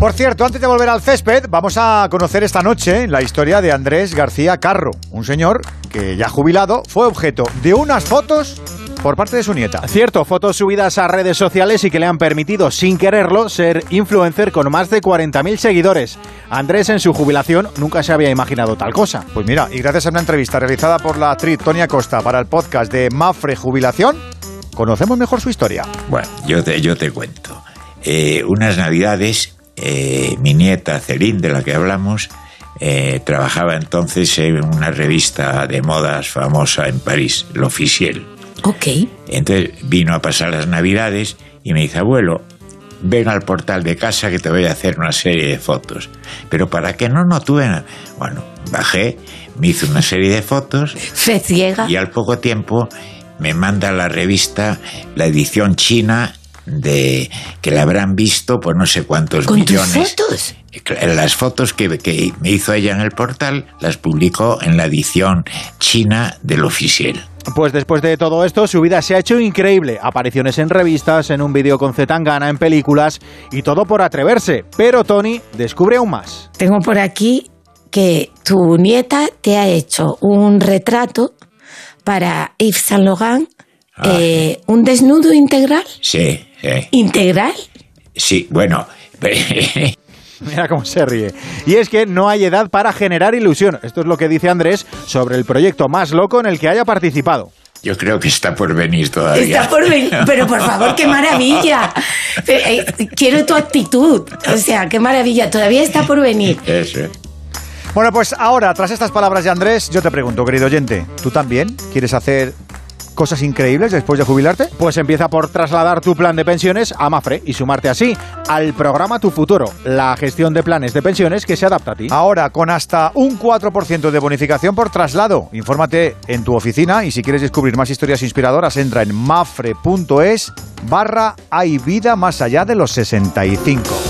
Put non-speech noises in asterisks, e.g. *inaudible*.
Por cierto, antes de volver al césped, vamos a conocer esta noche la historia de Andrés García Carro, un señor que ya jubilado fue objeto de unas fotos por parte de su nieta. Cierto, fotos subidas a redes sociales y que le han permitido, sin quererlo, ser influencer con más de 40.000 seguidores. Andrés en su jubilación nunca se había imaginado tal cosa. Pues mira, y gracias a una entrevista realizada por la actriz Tonia Costa para el podcast de Mafre Jubilación, conocemos mejor su historia. Bueno, yo te, yo te cuento. Eh, unas navidades, eh, mi nieta Celine, de la que hablamos, eh, trabajaba entonces en una revista de modas famosa en París, L'Officiel. Ok. Entonces vino a pasar las navidades y me dice, abuelo, ven al portal de casa que te voy a hacer una serie de fotos. Pero para que no, no tuve nada. Bueno, bajé, me hice una serie de fotos *laughs* Fe ciega. y al poco tiempo me manda la revista la edición china de que la habrán visto por no sé cuántos ¿Con tus millones. fotos? Las fotos que, que me hizo ella en el portal las publicó en la edición china del oficial. Pues después de todo esto, su vida se ha hecho increíble. Apariciones en revistas, en un vídeo con Zetangana, en películas y todo por atreverse. Pero Tony descubre aún más. Tengo por aquí que tu nieta te ha hecho un retrato para Yves Saint Laurent, eh, un desnudo integral. Sí, sí. ¿Integral? Sí, bueno. *laughs* Mira cómo se ríe. Y es que no hay edad para generar ilusión. Esto es lo que dice Andrés sobre el proyecto más loco en el que haya participado. Yo creo que está por venir todavía. Está por venir. *laughs* Pero por favor, qué maravilla. Eh, eh, Quiero tu actitud. O sea, qué maravilla. Todavía está por venir. Eso. Bueno, pues ahora, tras estas palabras de Andrés, yo te pregunto, querido oyente, ¿tú también quieres hacer cosas increíbles después de jubilarte? Pues empieza por trasladar tu plan de pensiones a Mafre y sumarte así al programa Tu Futuro, la gestión de planes de pensiones que se adapta a ti. Ahora, con hasta un 4% de bonificación por traslado. Infórmate en tu oficina y si quieres descubrir más historias inspiradoras, entra en mafre.es barra hay vida más allá de los 65.